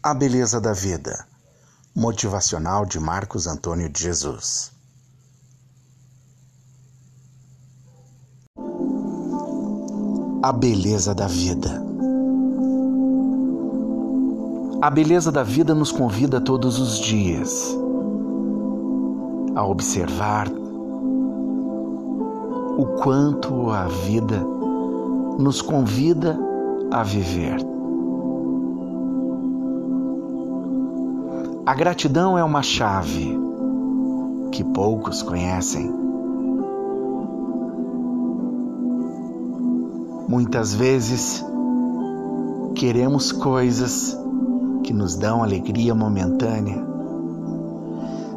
A Beleza da Vida. Motivacional de Marcos Antônio de Jesus. A beleza da vida. A beleza da vida nos convida todos os dias a observar o quanto a vida nos convida a viver. A gratidão é uma chave que poucos conhecem. Muitas vezes queremos coisas que nos dão alegria momentânea,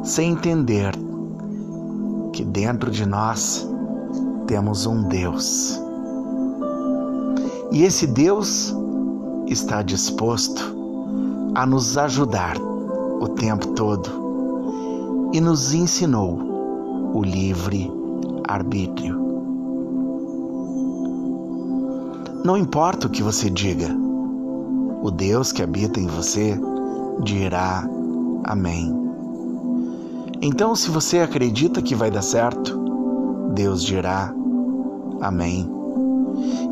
sem entender que dentro de nós temos um Deus. E esse Deus está disposto a nos ajudar o tempo todo e nos ensinou o livre arbítrio. Não importa o que você diga, o Deus que habita em você dirá Amém. Então, se você acredita que vai dar certo, Deus dirá Amém.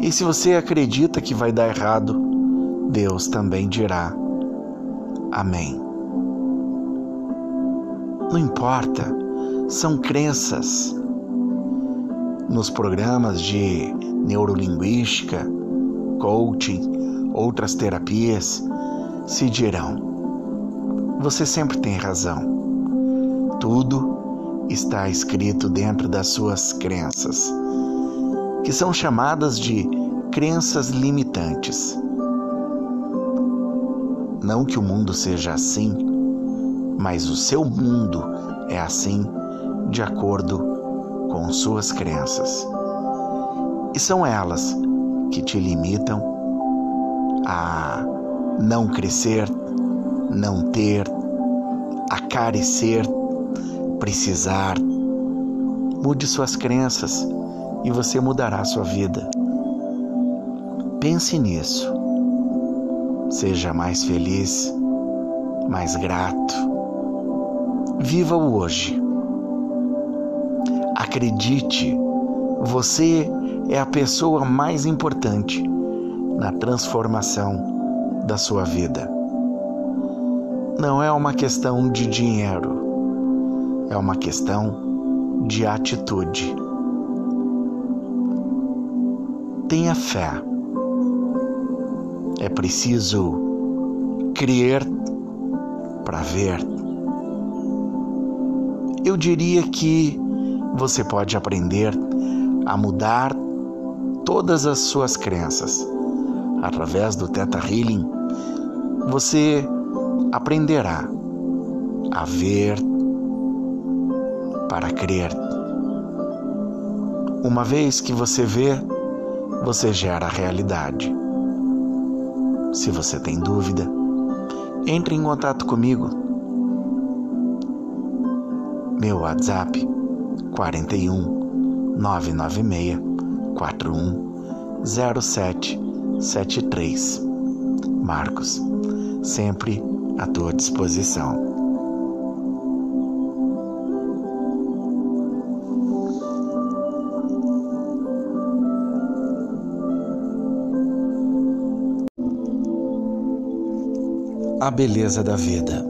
E se você acredita que vai dar errado, Deus também dirá Amém. Não importa, são crenças. Nos programas de neurolinguística, coaching, outras terapias, se dirão: você sempre tem razão. Tudo está escrito dentro das suas crenças, que são chamadas de crenças limitantes. Não que o mundo seja assim, mas o seu mundo é assim de acordo com suas crenças. E são elas que te limitam a não crescer, não ter, a carecer, precisar. Mude suas crenças e você mudará sua vida. Pense nisso. Seja mais feliz, mais grato Viva o hoje. Acredite, você é a pessoa mais importante na transformação da sua vida. Não é uma questão de dinheiro, é uma questão de atitude. Tenha fé. É preciso crer para ver eu diria que você pode aprender a mudar todas as suas crenças. Através do Theta Healing, você aprenderá a ver para crer. Uma vez que você vê, você gera a realidade. Se você tem dúvida, entre em contato comigo meu WhatsApp 41 996 41 0773. Marcos, sempre à tua disposição. A beleza da vida.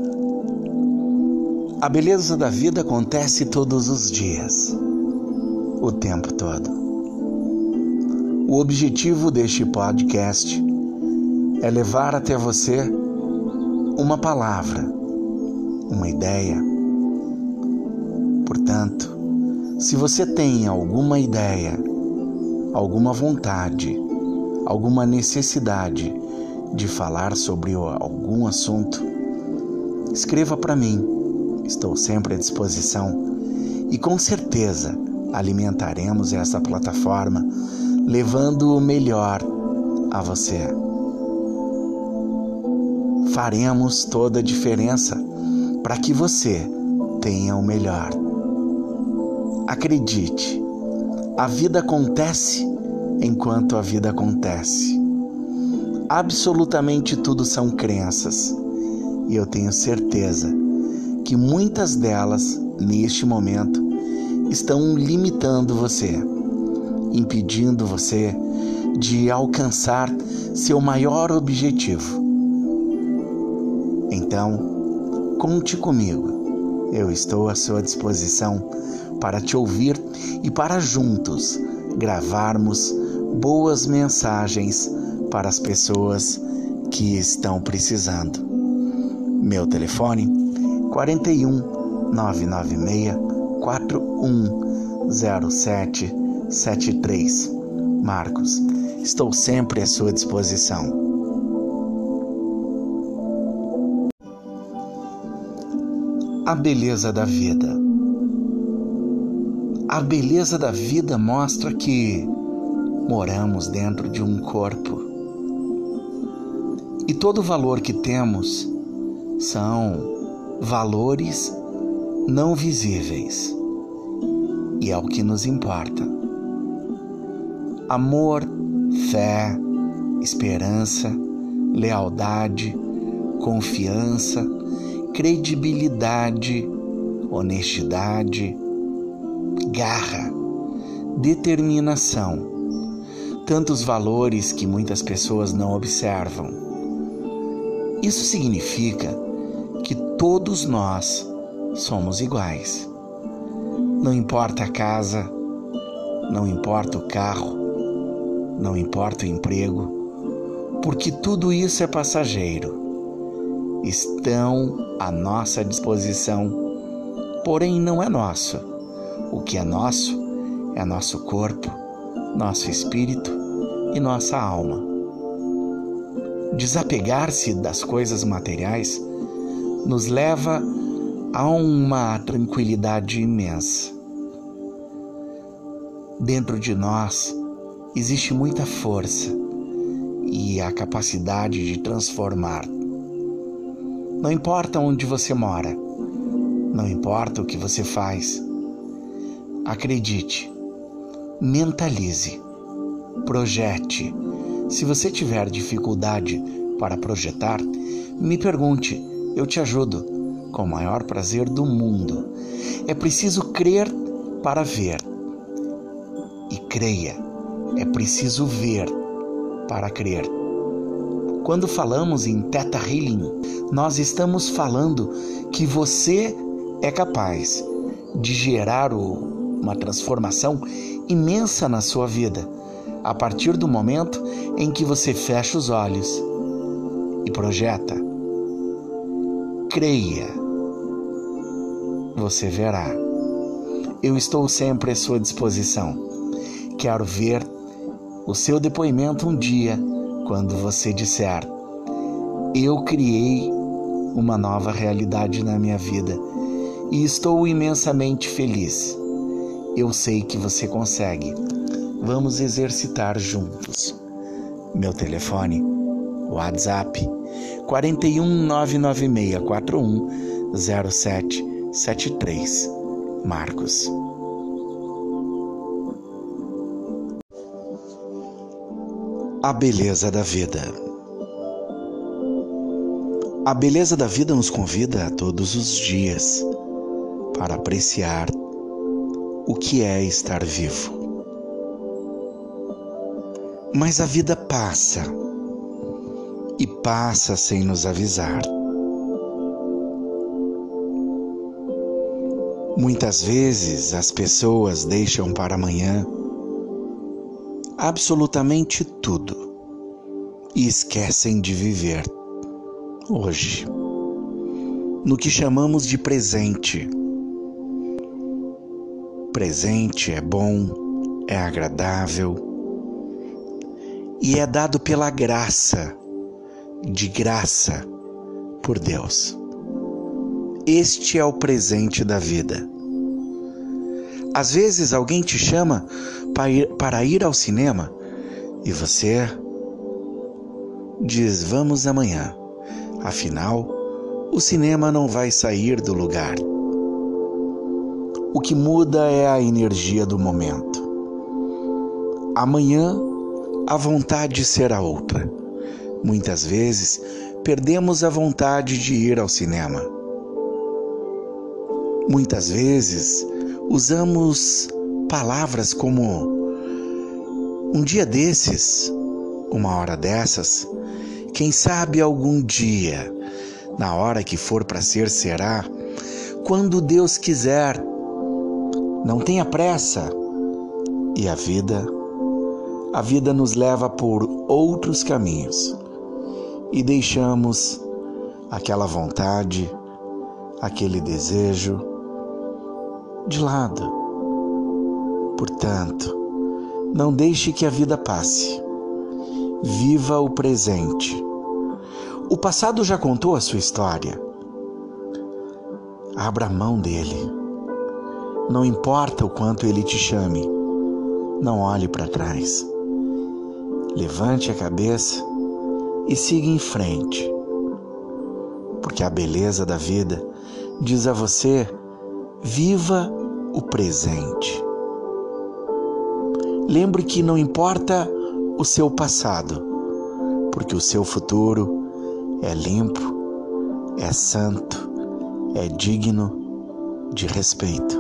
A beleza da vida acontece todos os dias, o tempo todo. O objetivo deste podcast é levar até você uma palavra, uma ideia. Portanto, se você tem alguma ideia, alguma vontade, alguma necessidade de falar sobre algum assunto, escreva para mim Estou sempre à disposição e com certeza alimentaremos essa plataforma levando o melhor a você. Faremos toda a diferença para que você tenha o melhor. Acredite, a vida acontece enquanto a vida acontece. Absolutamente tudo são crenças E eu tenho certeza que muitas delas, neste momento, estão limitando você, impedindo você de alcançar seu maior objetivo. Então, conte comigo. Eu estou à sua disposição para te ouvir e para juntos gravarmos boas mensagens para as pessoas que estão precisando. Meu telefone 41 996 410773. Marcos, estou sempre à sua disposição. A beleza da vida. A beleza da vida mostra que moramos dentro de um corpo. E todo valor que temos são valores não visíveis. E é o que nos importa. Amor, fé, esperança, lealdade, confiança, credibilidade, honestidade, garra, determinação. Tantos valores que muitas pessoas não observam. Isso significa todos nós somos iguais. Não importa a casa, não importa o carro, não importa o emprego, porque tudo isso é passageiro. Estão à nossa disposição, porém não é nosso. O que é nosso é nosso corpo, nosso espírito e nossa alma. Desapegar-se das coisas materiais nos leva há uma tranquilidade imensa. Dentro de nós existe muita força e a capacidade de transformar. Não importa onde você mora, não importa o que você faz, acredite, mentalize, projete. Se você tiver dificuldade para projetar, me pergunte, eu te ajudo com o maior prazer do mundo. É preciso crer para ver. E creia, é preciso ver para crer. Quando falamos em Theta Healing, nós estamos falando que você é capaz de gerar uma transformação imensa na sua vida a partir do momento em que você fecha os olhos e projeta. Creia você verá. Eu estou sempre à sua disposição. Quero ver o seu depoimento um dia quando você disser: Eu criei uma nova realidade na minha vida e estou imensamente feliz. Eu sei que você consegue. Vamos exercitar juntos. Meu telefone, WhatsApp 41 99641 07 73 Marcos. A beleza da vida. A beleza da vida nos convida a todos os dias para apreciar o que é estar vivo. Mas a vida passa e passa sem nos avisar. Muitas vezes as pessoas deixam para amanhã absolutamente tudo e esquecem de viver hoje, no que chamamos de presente. Presente é bom, é agradável e é dado pela graça, de graça por Deus. Este é o presente da vida. Às vezes alguém te chama para ir ao cinema e você diz: Vamos amanhã. Afinal, o cinema não vai sair do lugar. O que muda é a energia do momento. Amanhã a vontade será outra. Muitas vezes perdemos a vontade de ir ao cinema. Muitas vezes usamos palavras como um dia desses, uma hora dessas, quem sabe algum dia, na hora que for para ser, será, quando Deus quiser. Não tenha pressa. E a vida, a vida nos leva por outros caminhos e deixamos aquela vontade, aquele desejo de lado. Portanto, não deixe que a vida passe. Viva o presente. O passado já contou a sua história. Abra mão dele. Não importa o quanto ele te chame, não olhe para trás. Levante a cabeça e siga em frente. Porque a beleza da vida diz a você: viva o presente. Lembre que não importa o seu passado, porque o seu futuro é limpo, é santo, é digno de respeito.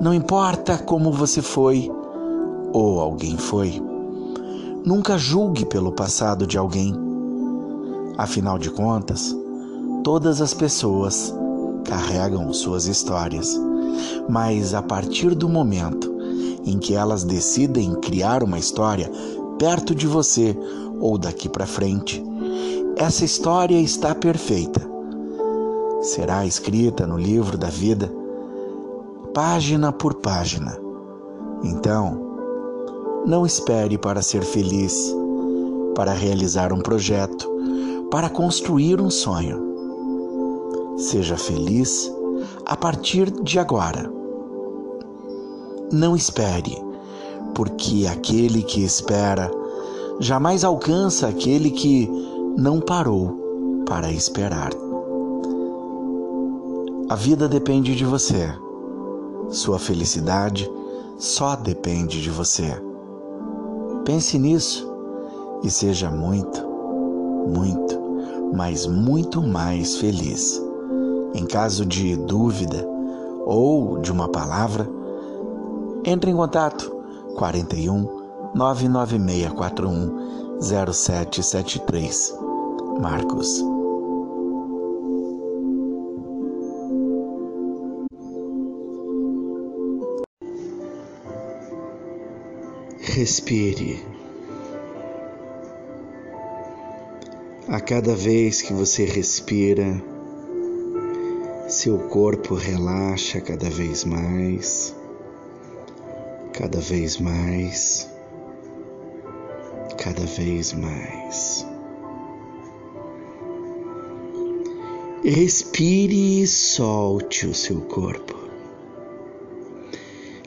Não importa como você foi ou alguém foi, nunca julgue pelo passado de alguém. Afinal de contas, todas as pessoas carregam suas histórias, mas a partir do momento em que elas decidem criar uma história perto de você ou daqui para frente, essa história está perfeita. Será escrita no livro da vida, página por página. Então, não espere para ser feliz, para realizar um projeto, para construir um sonho. Seja feliz a partir de agora. Não espere, porque aquele que espera jamais alcança aquele que não parou para esperar. A vida depende de você. Sua felicidade só depende de você. Pense nisso e seja muito, muito, mas muito mais feliz. Em caso de dúvida ou de uma palavra, entre em contato 41 99641 0773. Marcos. Respire. A cada vez que você respira, seu corpo relaxa cada vez mais cada vez mais, cada vez mais. Respire e solte o seu corpo.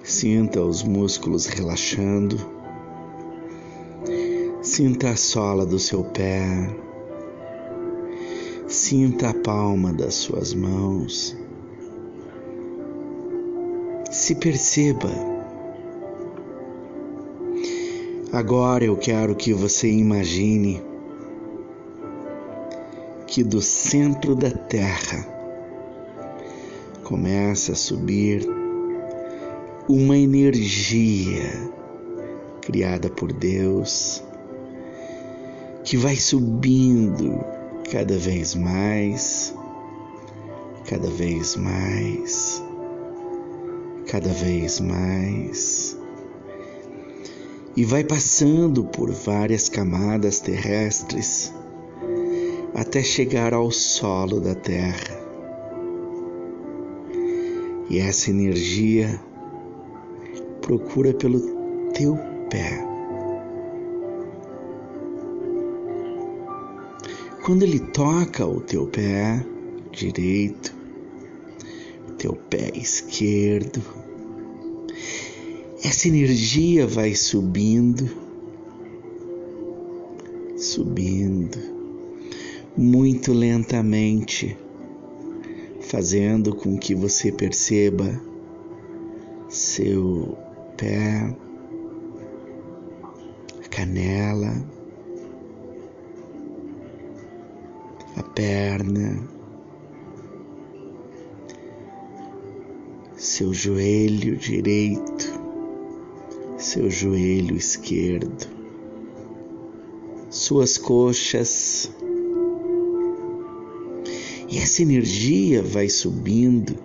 Sinta os músculos relaxando. Sinta a sola do seu pé. Sinta a palma das suas mãos. Se perceba Agora eu quero que você imagine que do centro da Terra começa a subir uma energia criada por Deus que vai subindo cada vez mais, cada vez mais, cada vez mais e vai passando por várias camadas terrestres até chegar ao solo da Terra. E essa energia procura pelo teu pé. Quando ele toca o teu pé direito, teu pé esquerdo, essa energia vai subindo, subindo, muito lentamente, fazendo com que você perceba seu pé, canela, perna, seu joelho direito, seu joelho esquerdo, suas coxas. E essa energia vai subindo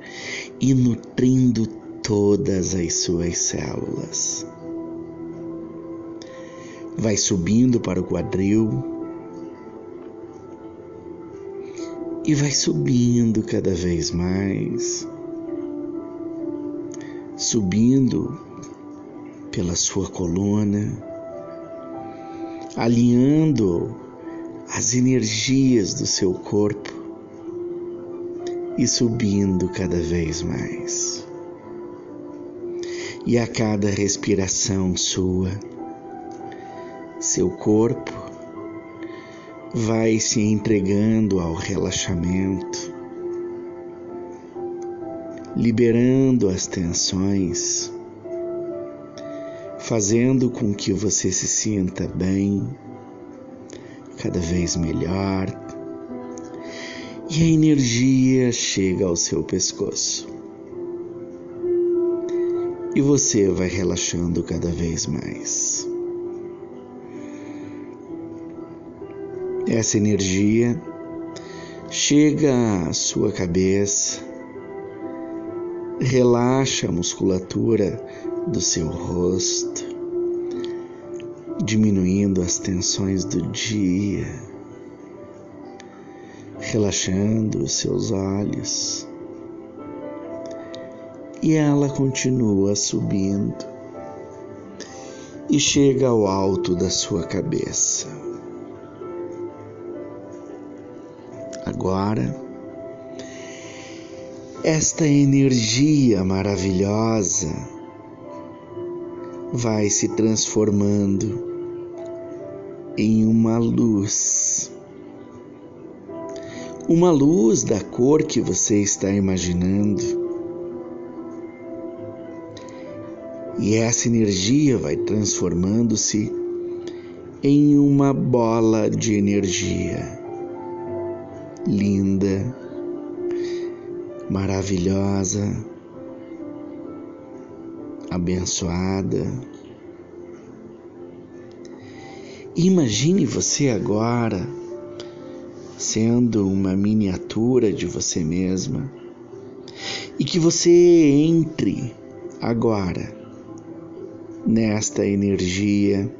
e nutrindo todas as suas células. Vai subindo para o quadril e vai subindo cada vez mais, subindo pela sua coluna, alinhando as energias do seu corpo e subindo cada vez mais. E a cada respiração sua, seu corpo vai se entregando ao relaxamento, liberando as tensões, fazendo com que você se sinta bem, cada vez melhor, e a energia chega ao seu pescoço. E você vai relaxando cada vez mais. Essa energia chega à sua cabeça, relaxa a musculatura do seu rosto, diminuindo as tensões do dia relaxando os seus olhos. E ela continua subindo e chega ao alto da sua cabeça. Agora, esta energia maravilhosa vai se transformando em uma luz. Uma luz da cor que você está imaginando. E essa energia vai transformando-se em uma bola de energia linda, maravilhosa, abençoada. Imagine você agora sendo uma miniatura de você mesma e que você entre agora nesta energia,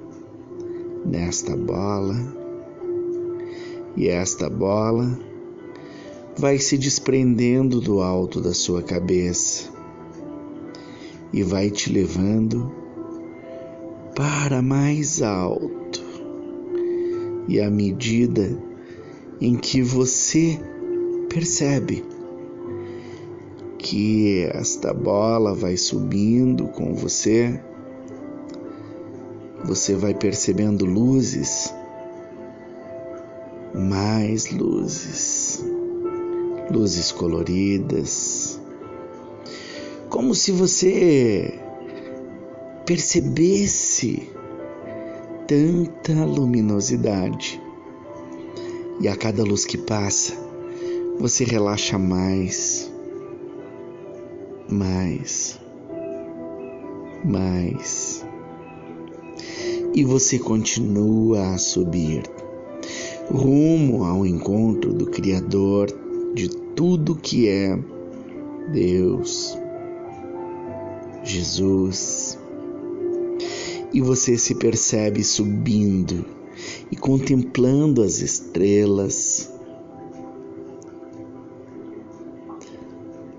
nesta bola, e esta bola vai se desprendendo do alto da sua cabeça e vai te levando para mais alto. E à medida em que você percebe que esta bola vai subindo com você, você vai percebendo luzes, mais luzes, luzes coloridas, como se você percebesse tanta luminosidade. E a cada luz que passa, você relaxa mais, mais, mais. E você continua a subir rumo ao encontro do Criador de tudo que é Deus, Jesus. E você se percebe subindo e contemplando as estrelas,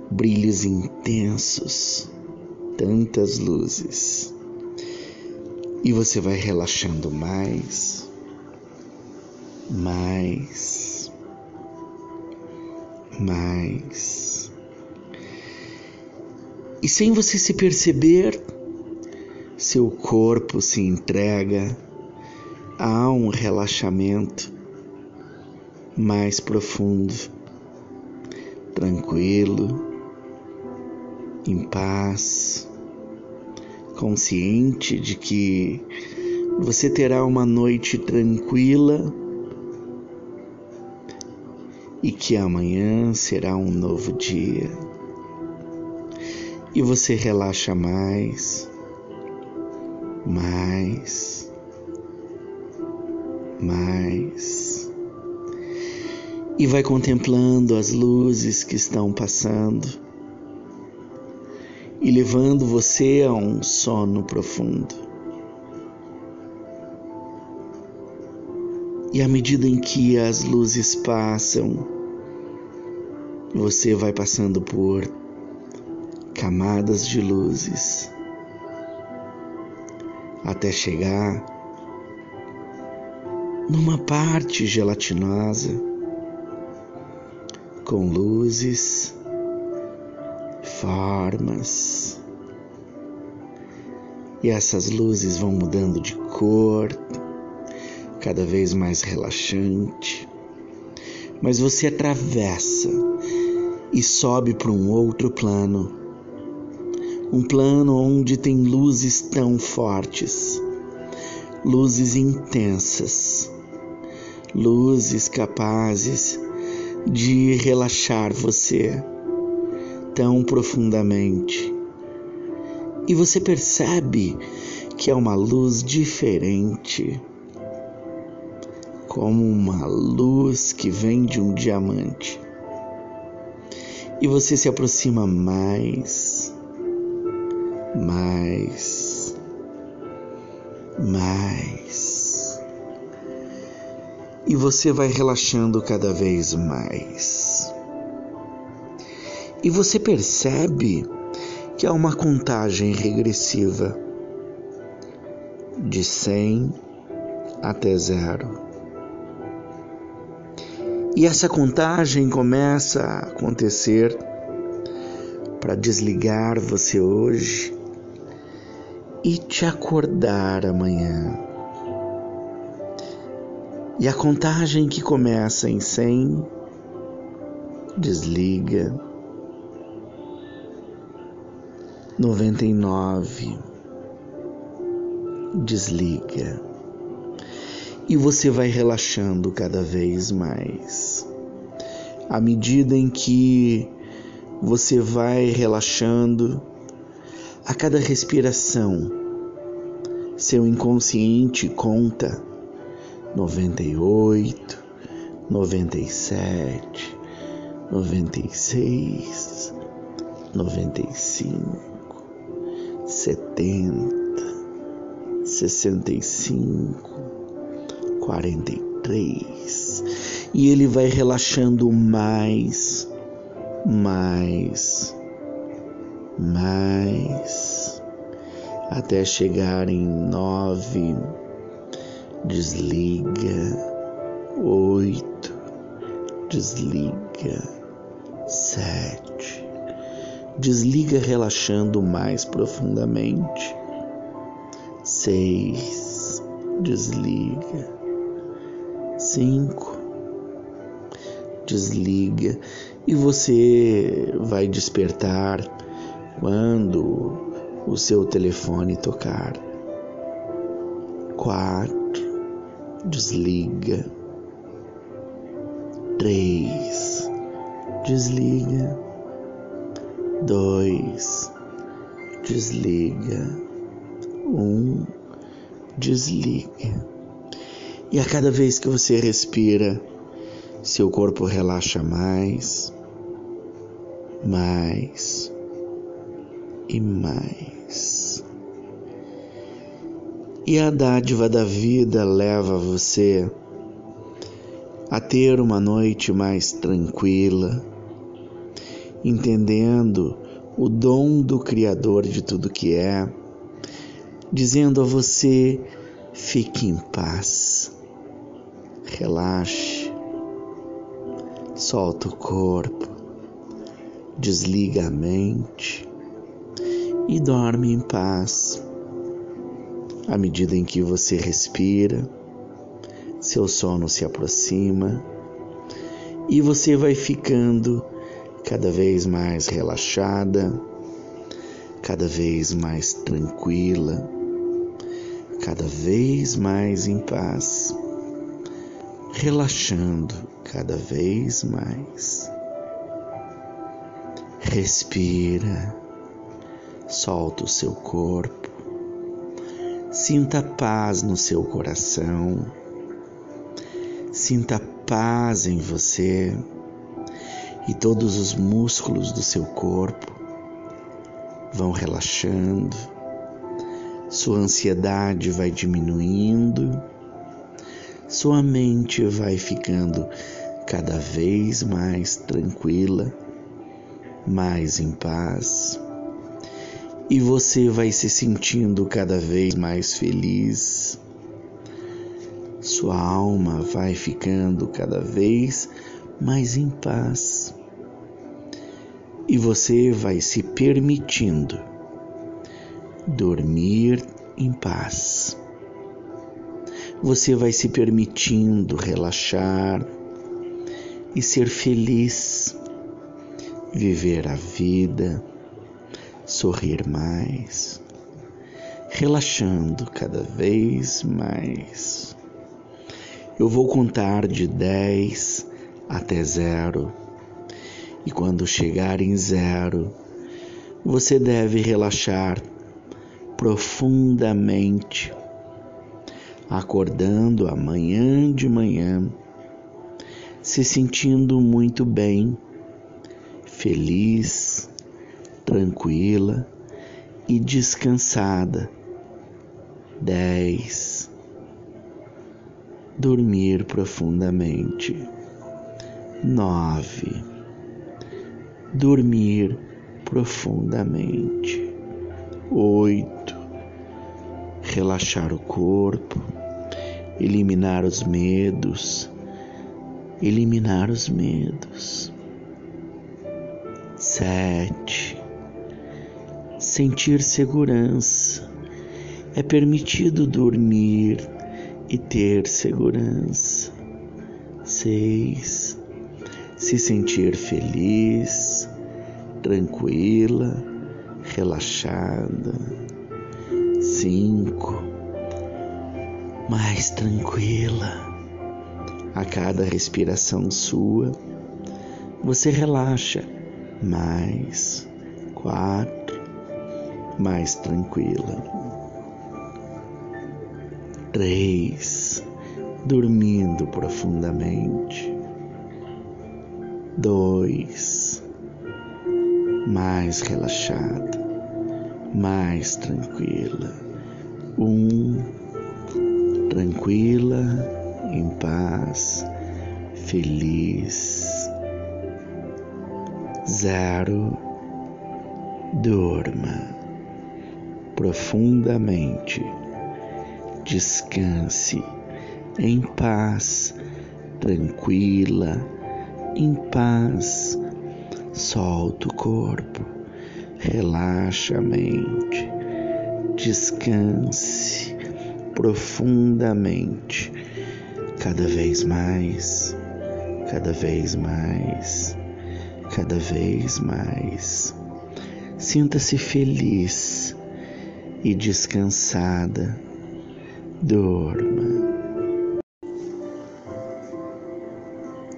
brilhos intensos, tantas luzes, e você vai relaxando mais, mais, mais. E sem você se perceber, seu corpo se entrega há um relaxamento mais profundo, tranquilo, em paz, consciente de que você terá uma noite tranquila e que amanhã será um novo dia. E você relaxa mais, mais, mais, e vai contemplando as luzes que estão passando e levando você a um sono profundo. E à medida em que as luzes passam, você vai passando por camadas de luzes até chegar numa parte gelatinosa com luzes, formas. E essas luzes vão mudando de cor, cada vez mais relaxante. Mas você atravessa e sobe para um outro plano. Um plano onde tem luzes tão fortes, luzes intensas, luzes capazes de relaxar você tão profundamente. E você percebe que é uma luz diferente como uma luz que vem de um diamante. E você se aproxima mais, mais, mais. E você vai relaxando cada vez mais. E você percebe que há uma contagem regressiva de 100 até zero. E essa contagem começa a acontecer para desligar você hoje e te acordar amanhã. E a contagem que começa em 100 desliga. 99 desliga e você vai relaxando cada vez mais. À medida em que você vai relaxando, a cada respiração, seu inconsciente conta 98, 97, 96, 95, 70, 65 43. E ele vai relaxando mais, mais, mais, até chegar em nove. Desliga. Oito. Desliga. Sete. Desliga relaxando mais profundamente. Seis. Desliga cinco, desliga e você vai despertar quando o seu telefone tocar. Quatro, desliga. Três, desliga. Dois, desliga. Um, desliga. E a cada vez que você respira, seu corpo relaxa mais, mais e mais. E a dádiva da vida leva você a ter uma noite mais tranquila, entendendo o dom do Criador de tudo que é, dizendo a você: fique em paz relaxe, solta o corpo, desliga a mente e dorme em paz. À medida em que você respira, seu sono se aproxima e você vai ficando cada vez mais relaxada, cada vez mais tranquila, cada vez mais em paz relaxando cada vez mais. Respira, solta o seu corpo, sinta paz no seu coração, sinta paz em você e todos os músculos do seu corpo vão relaxando, sua ansiedade vai diminuindo, sua mente vai ficando cada vez mais tranquila, mais em paz, e você vai se sentindo cada vez mais feliz. Sua alma vai ficando cada vez mais em paz e você vai se permitindo dormir em paz. Você vai se permitindo relaxar e ser feliz, viver a vida, sorrir mais, relaxando cada vez mais. Eu vou contar de 10 até zero e quando chegar em zero, você deve relaxar profundamente, acordando amanhã de manhã, se sentindo muito bem, feliz, tranquila e descansada. Dez. Dormir profundamente. Nove dormir profundamente. Oito, relaxar o corpo, eliminar os medos, eliminar os medos. Sete, sentir segurança. É permitido dormir e ter segurança. Seis, se sentir feliz, tranquila, relaxada. Cinco, mais tranquila. A cada respiração sua, você relaxa mais. Quatro, mais tranquila. Três, dormindo profundamente dois, mais relaxada, mais tranquila, um, tranquila, em paz, feliz, zero, durma profundamente, descanse em paz, tranquila em paz. Solta o corpo, relaxa a mente, descanse profundamente, cada vez mais, cada vez mais, cada vez mais. Sinta-se feliz e descansada. Dorma.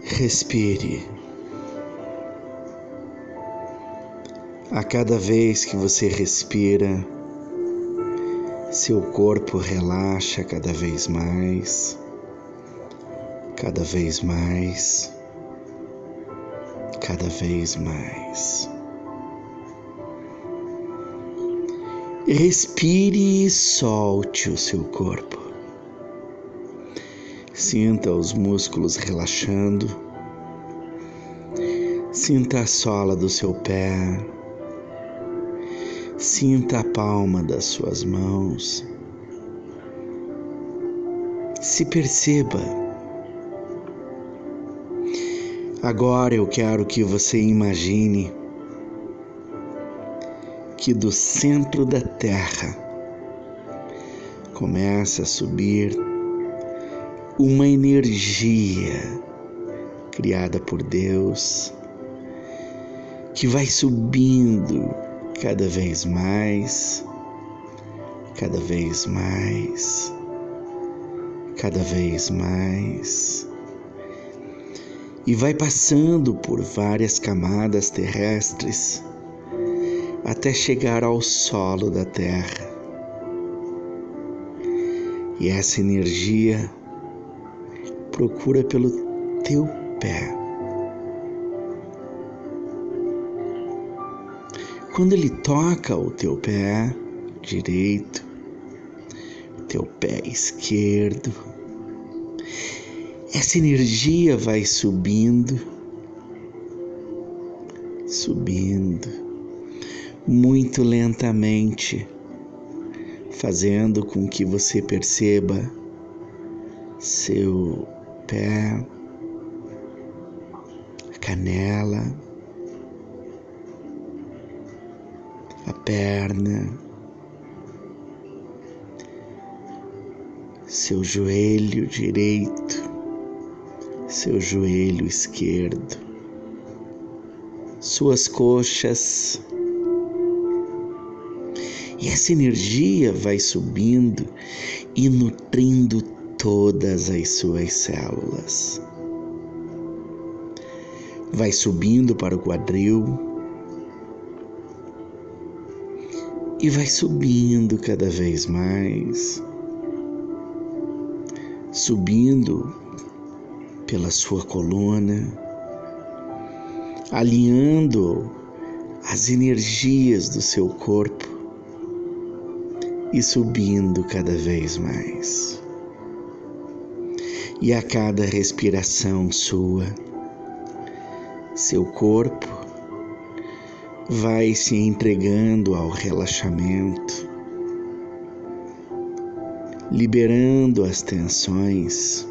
Respire. A cada vez que você respira, seu corpo relaxa cada vez mais, cada vez mais, cada vez mais. Respire e solte o seu corpo. Sinta os músculos relaxando Sinta a sola do seu pé, sinta a palma das suas mãos. Se perceba. Agora eu quero que você imagine que do centro da terra começa a subir uma energia criada por Deus que vai subindo cada vez mais, cada vez mais, cada vez mais. E vai passando por várias camadas terrestres até chegar ao solo da Terra. E essa energia procura pelo teu pé. Quando ele toca o teu pé direito, teu pé esquerdo, essa energia vai subindo, subindo, muito lentamente, fazendo com que você perceba seu pé, a canela, a perna, seu joelho direito, seu joelho esquerdo, suas coxas. E essa energia vai subindo e nutrindo todas as suas células. Vai subindo para o quadril e vai subindo cada vez mais, subindo pela sua coluna, alinhando as energias do seu corpo e subindo cada vez mais. E a cada respiração sua, seu corpo vai se entregando ao relaxamento, liberando as tensões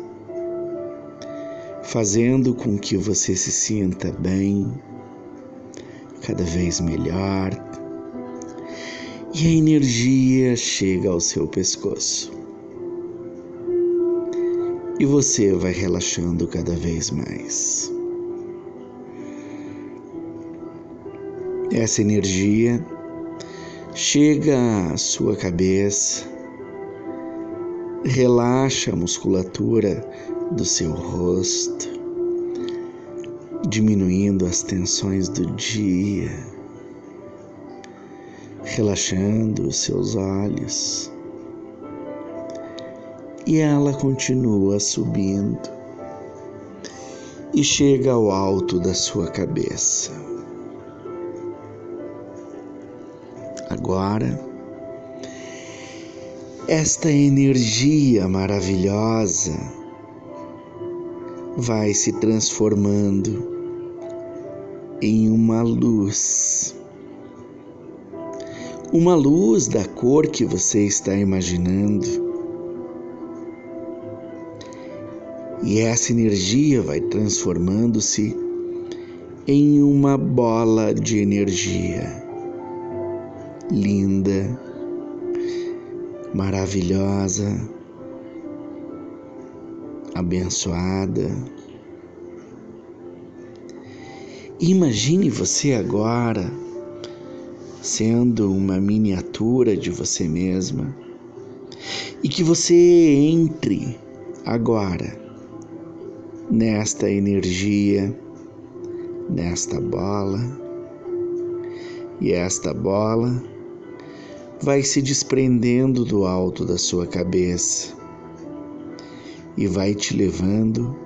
fazendo com que você se sinta bem, cada vez melhor, e a energia chega ao seu pescoço. E você vai relaxando cada vez mais. Essa energia chega à sua cabeça, relaxa a musculatura do seu rosto, diminuindo as tensões do dia, relaxando os seus olhos. E ela continua subindo e chega ao alto da sua cabeça. Agora, esta energia maravilhosa vai se transformando em uma luz. Uma luz da cor que você está imaginando. E essa energia vai transformando-se em uma bola de energia linda, maravilhosa abençoada. Imagine você agora sendo uma miniatura de você mesma e que você entre agora nesta energia, nesta bola, e esta bola vai se desprendendo do alto da sua cabeça e vai te levando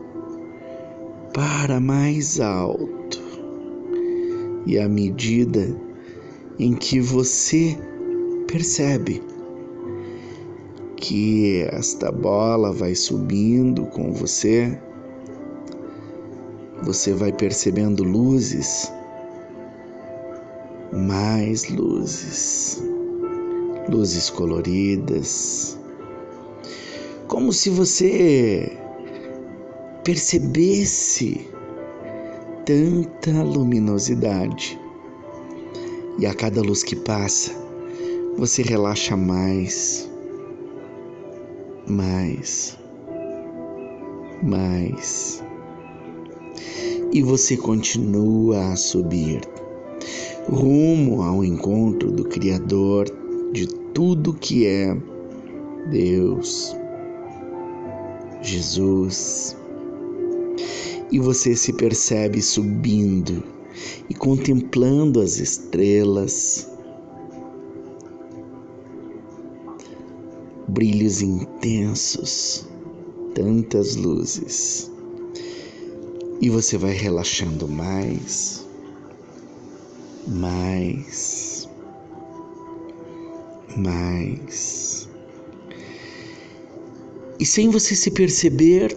para mais alto. E à medida em que você percebe que esta bola vai subindo com você, você vai percebendo luzes, mais luzes, luzes coloridas, como se você percebesse tanta luminosidade. E a cada luz que passa, você relaxa mais, mais, mais. E você continua a subir rumo ao encontro do Criador de tudo que é Deus. Jesus. e você se percebe subindo e contemplando as estrelas, brilhos intensos, tantas luzes. E você vai relaxando mais, mais, mais. E sem você se perceber,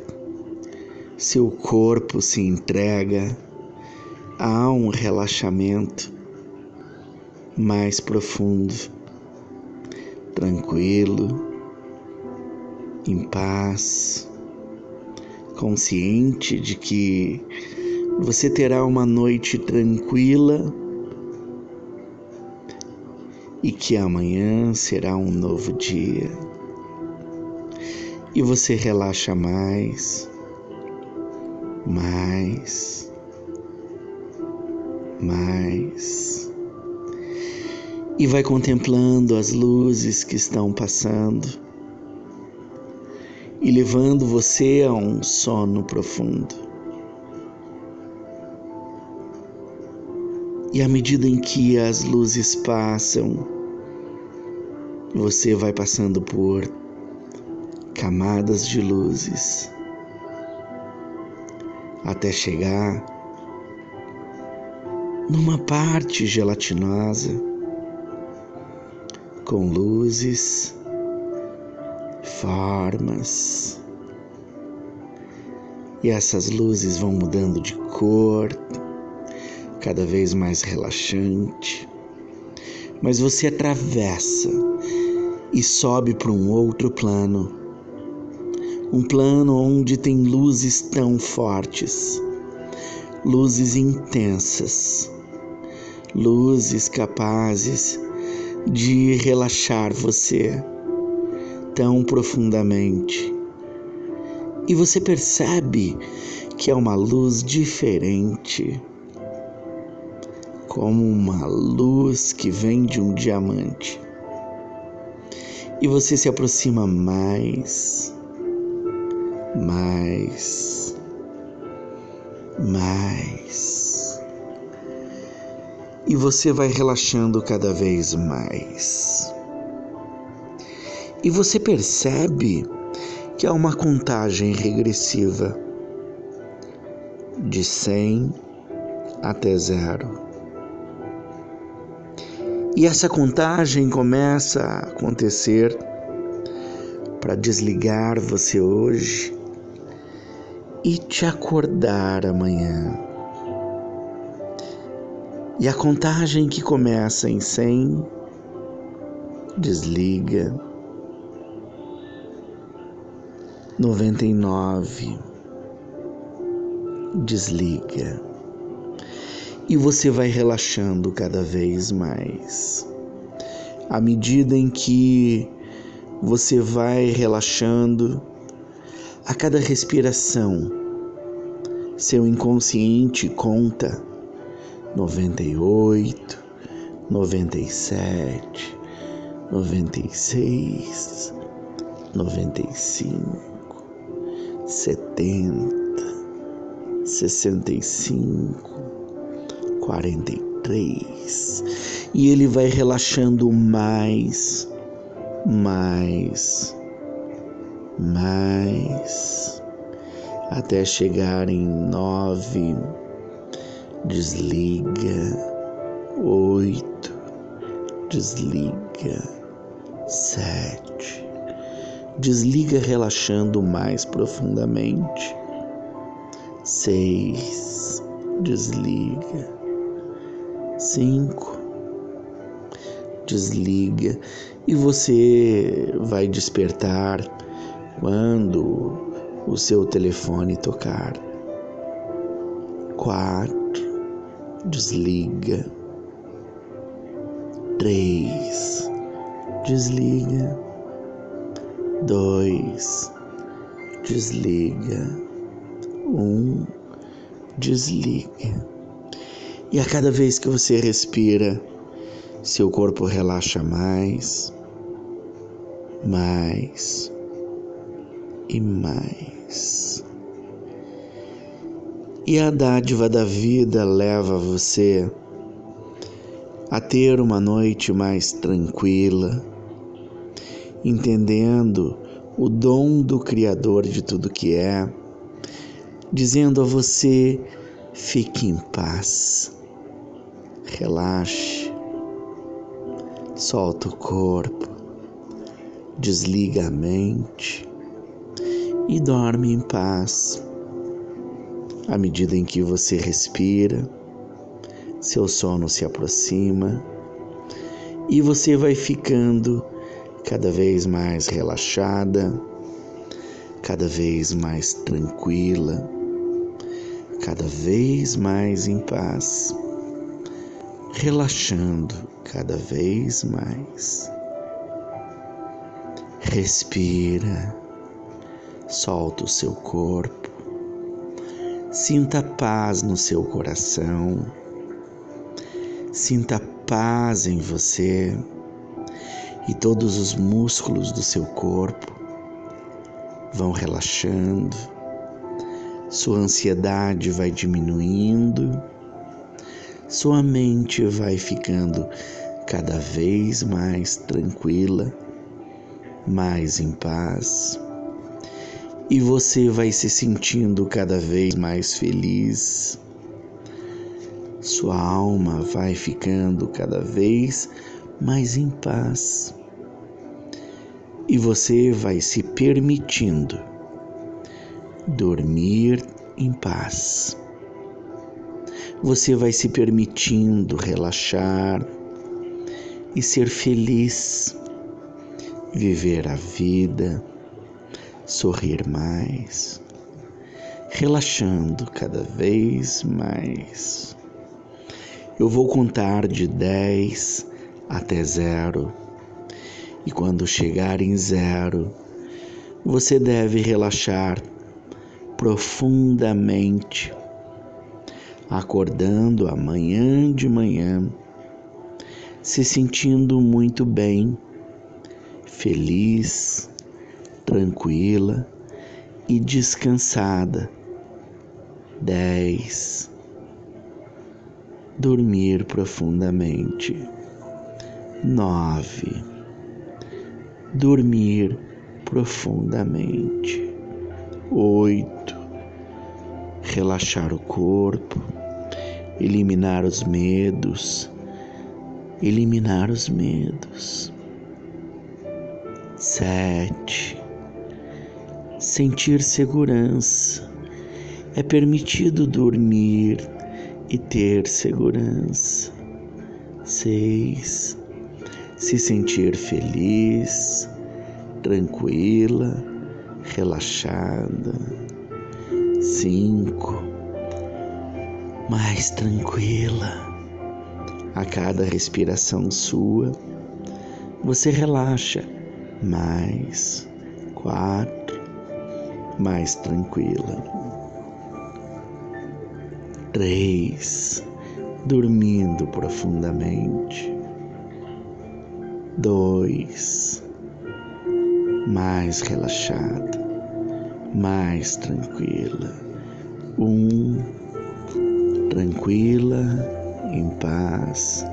seu corpo se entrega a um relaxamento mais profundo, tranquilo, em paz, consciente de que você terá uma noite tranquila e que amanhã será um novo dia. E você relaxa mais mais, mais. E vai contemplando as luzes que estão passando e levando você a um sono profundo. E à medida em que as luzes passam, você vai passando por camadas de luzes até chegar numa parte gelatinosa com luzes, formas. E essas luzes vão mudando de cor, cada vez mais relaxante. Mas você atravessa e sobe para um outro plano um plano onde tem luzes tão fortes, luzes intensas, luzes capazes de relaxar você tão profundamente. E você percebe que é uma luz diferente, como uma luz que vem de um diamante. E você se aproxima mais mais, mais. E você vai relaxando cada vez mais. E você percebe que há uma contagem regressiva de 100 até zero. E essa contagem começa a acontecer para desligar você hoje e te acordar amanhã. E a contagem que começa em 100 desliga. 99 desliga. E você vai relaxando cada vez mais. À medida em que você vai relaxando, a cada respiração, seu inconsciente conta. 98, 97, 96, 95, 70, 65, 43 e ele vai relaxando mais, mais mais até chegar em nove, desliga, oito, desliga, sete, desliga relaxando mais profundamente, seis, desliga, cinco, desliga. E você vai despertar quando o seu telefone tocar. Quatro, desliga. Três, desliga. Dois, desliga. Um, desliga. E a cada vez que você respira, seu corpo relaxa mais, mais e mais. E a dádiva da vida leva você a ter uma noite mais tranquila, entendendo o dom do Criador de tudo que é, dizendo a você: fique em paz, relaxe, solta o corpo, desliga a mente e dorme em paz. À medida em que você respira, seu sono se aproxima e você vai ficando cada vez mais relaxada, cada vez mais tranquila, cada vez mais em paz, relaxando cada vez mais. Respira, solta o seu corpo, sinta paz no seu coração. Sinta paz em você e todos os músculos do seu corpo vão relaxando, sua ansiedade vai diminuindo, sua mente vai ficando cada vez mais tranquila, mais em paz, e você vai se sentindo cada vez mais feliz. Sua alma vai ficando cada vez mais em paz. E você vai se permitindo dormir em paz. Você vai se permitindo relaxar e ser feliz, viver a vida, sorrir mais, relaxando cada vez mais. Eu vou contar de 10 até zero. E quando chegar em zero, você deve relaxar profundamente, acordando amanhã de manhã, se sentindo muito bem, feliz, tranquila e descansada. 10 dormir profundamente. 9. Dormir profundamente. 8. Relaxar o corpo, eliminar os medos, eliminar os medos. 7. Sentir segurança. É permitido dormir e ter segurança. Seis, se sentir feliz, tranquila, relaxada. Cinco, mais tranquila. A cada respiração sua, você relaxa mais. Quatro, mais tranquila três, dormindo profundamente. Dois, mais relaxada, mais tranquila. Um, tranquila, em paz,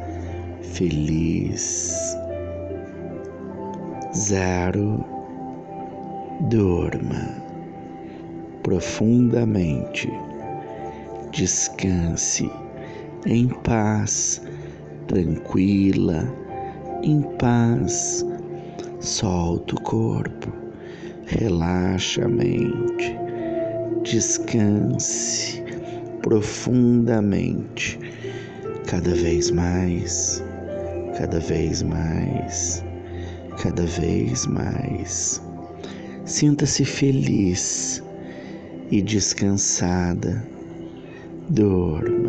feliz. Zero, durma profundamente descanse em paz, tranquila, em paz. Solta o corpo, relaxa a mente, descanse profundamente, cada vez mais, cada vez mais, cada vez mais. Sinta-se feliz e descansada Dorma.